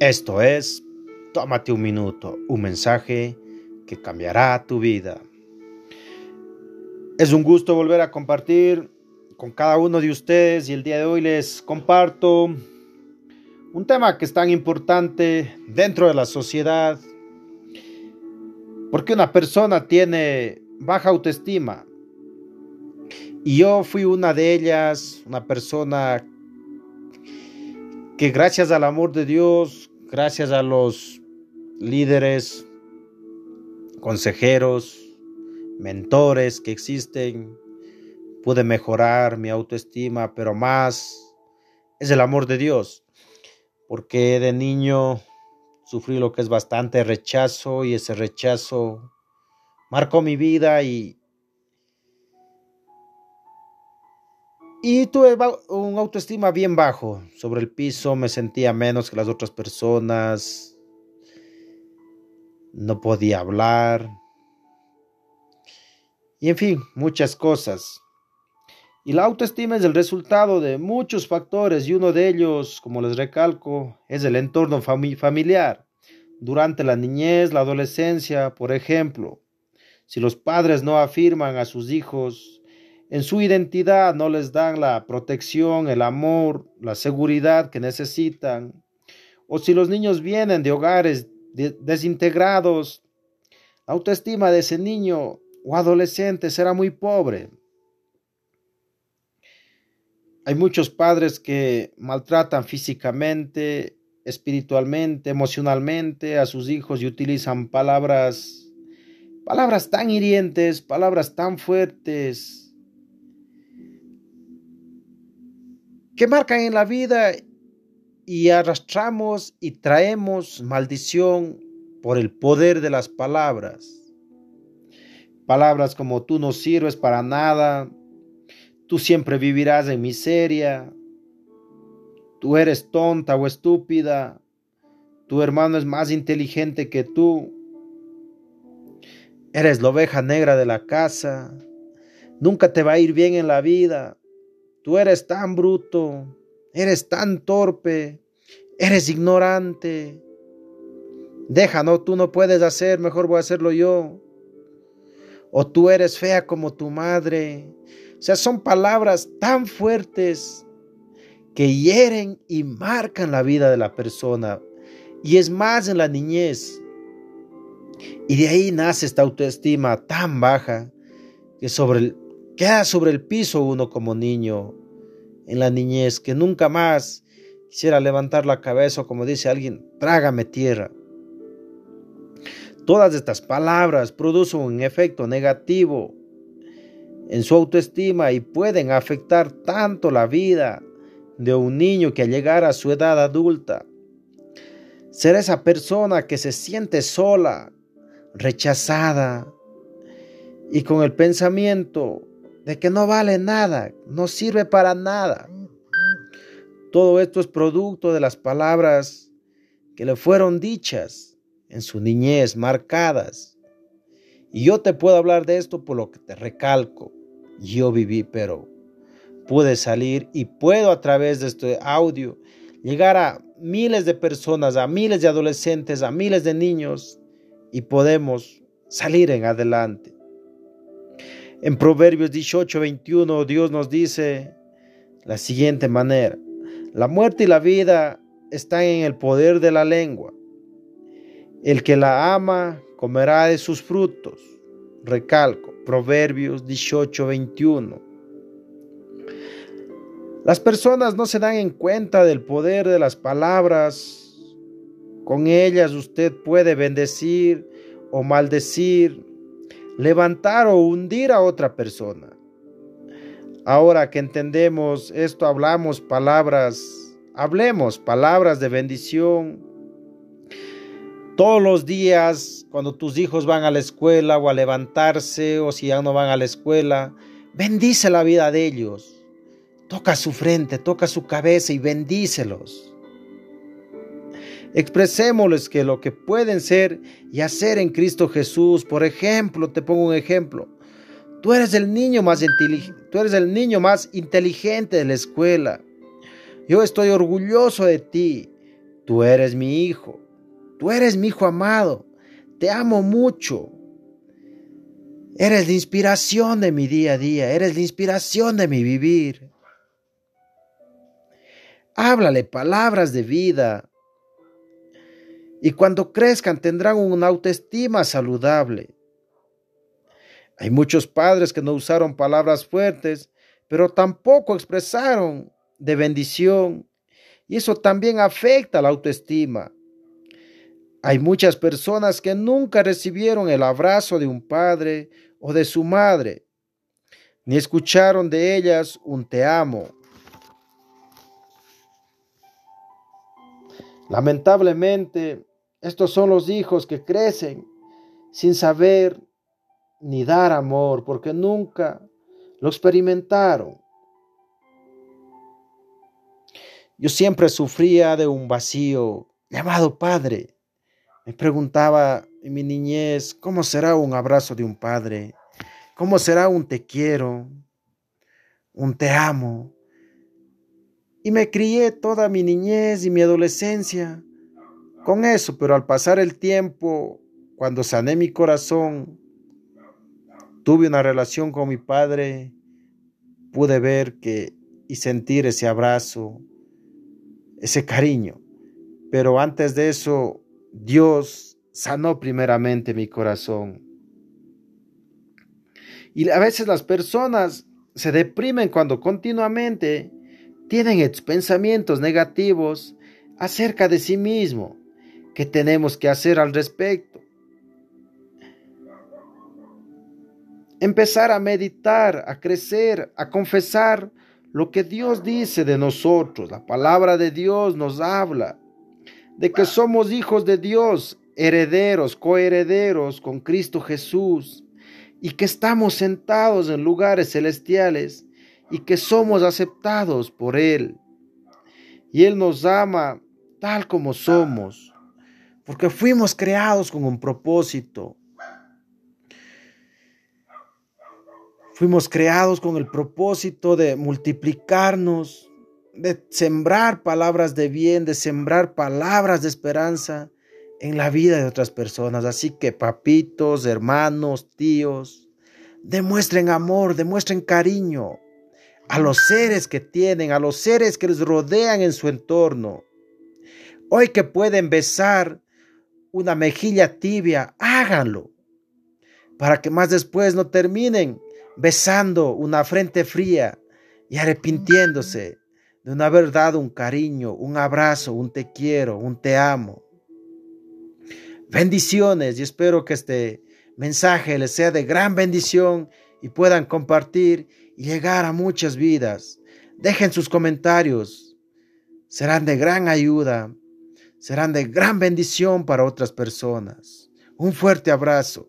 Esto es Tómate un minuto, un mensaje que cambiará tu vida. Es un gusto volver a compartir con cada uno de ustedes y el día de hoy les comparto un tema que es tan importante dentro de la sociedad. Porque una persona tiene baja autoestima. Y yo fui una de ellas, una persona que gracias al amor de Dios, gracias a los líderes, consejeros, mentores que existen, pude mejorar mi autoestima, pero más es el amor de Dios, porque de niño sufrí lo que es bastante rechazo y ese rechazo marcó mi vida y Y tuve un autoestima bien bajo. Sobre el piso me sentía menos que las otras personas. No podía hablar. Y en fin, muchas cosas. Y la autoestima es el resultado de muchos factores y uno de ellos, como les recalco, es el entorno familiar. Durante la niñez, la adolescencia, por ejemplo, si los padres no afirman a sus hijos en su identidad no les dan la protección, el amor, la seguridad que necesitan. O si los niños vienen de hogares desintegrados, la autoestima de ese niño o adolescente será muy pobre. Hay muchos padres que maltratan físicamente, espiritualmente, emocionalmente a sus hijos y utilizan palabras palabras tan hirientes, palabras tan fuertes que marcan en la vida y arrastramos y traemos maldición por el poder de las palabras. Palabras como tú no sirves para nada, tú siempre vivirás en miseria, tú eres tonta o estúpida, tu hermano es más inteligente que tú, eres la oveja negra de la casa, nunca te va a ir bien en la vida, Tú eres tan bruto, eres tan torpe, eres ignorante. Deja, no, tú no puedes hacer, mejor voy a hacerlo yo. O tú eres fea como tu madre. O sea, son palabras tan fuertes que hieren y marcan la vida de la persona. Y es más en la niñez. Y de ahí nace esta autoestima tan baja que sobre el, queda sobre el piso uno como niño en la niñez, que nunca más quisiera levantar la cabeza o como dice alguien, trágame tierra. Todas estas palabras producen un efecto negativo en su autoestima y pueden afectar tanto la vida de un niño que al llegar a su edad adulta, ser esa persona que se siente sola, rechazada y con el pensamiento de que no vale nada, no sirve para nada. Todo esto es producto de las palabras que le fueron dichas en su niñez, marcadas. Y yo te puedo hablar de esto por lo que te recalco. Yo viví, pero pude salir y puedo a través de este audio llegar a miles de personas, a miles de adolescentes, a miles de niños y podemos salir en adelante. En Proverbios 18, 21, Dios nos dice la siguiente manera, la muerte y la vida están en el poder de la lengua. El que la ama comerá de sus frutos. Recalco, Proverbios 18, 21. Las personas no se dan en cuenta del poder de las palabras. Con ellas usted puede bendecir o maldecir, levantar o hundir a otra persona. Ahora que entendemos esto, hablamos palabras, hablemos palabras de bendición. Todos los días, cuando tus hijos van a la escuela o a levantarse, o si ya no van a la escuela, bendice la vida de ellos. Toca su frente, toca su cabeza y bendícelos. Expresémosles que lo que pueden ser y hacer en Cristo Jesús. Por ejemplo, te pongo un ejemplo. Tú eres el niño más inteligente, tú eres el niño más inteligente de la escuela. Yo estoy orgulloso de ti. tú eres mi hijo, tú eres mi hijo amado, te amo mucho. Eres la inspiración de mi día a día, eres la inspiración de mi vivir. Háblale palabras de vida. Y cuando crezcan tendrán una autoestima saludable. Hay muchos padres que no usaron palabras fuertes, pero tampoco expresaron de bendición. Y eso también afecta la autoestima. Hay muchas personas que nunca recibieron el abrazo de un padre o de su madre, ni escucharon de ellas un te amo. Lamentablemente, estos son los hijos que crecen sin saber ni dar amor porque nunca lo experimentaron. Yo siempre sufría de un vacío llamado padre. Me preguntaba en mi niñez, ¿cómo será un abrazo de un padre? ¿Cómo será un te quiero? Un te amo. Y me crié toda mi niñez y mi adolescencia con eso, pero al pasar el tiempo, cuando sané mi corazón, tuve una relación con mi padre, pude ver que y sentir ese abrazo, ese cariño. Pero antes de eso, Dios sanó primeramente mi corazón. Y a veces las personas se deprimen cuando continuamente tienen pensamientos negativos acerca de sí mismo. ¿Qué tenemos que hacer al respecto? Empezar a meditar, a crecer, a confesar lo que Dios dice de nosotros. La palabra de Dios nos habla de que somos hijos de Dios, herederos, coherederos con Cristo Jesús, y que estamos sentados en lugares celestiales y que somos aceptados por Él. Y Él nos ama tal como somos, porque fuimos creados con un propósito. Fuimos creados con el propósito de multiplicarnos, de sembrar palabras de bien, de sembrar palabras de esperanza en la vida de otras personas. Así que papitos, hermanos, tíos, demuestren amor, demuestren cariño, a los seres que tienen, a los seres que les rodean en su entorno. Hoy que pueden besar una mejilla tibia, háganlo, para que más después no terminen besando una frente fría y arrepintiéndose de no haber dado un cariño, un abrazo, un te quiero, un te amo. Bendiciones y espero que este mensaje les sea de gran bendición y puedan compartir y llegar a muchas vidas. Dejen sus comentarios. Serán de gran ayuda. Serán de gran bendición para otras personas. Un fuerte abrazo.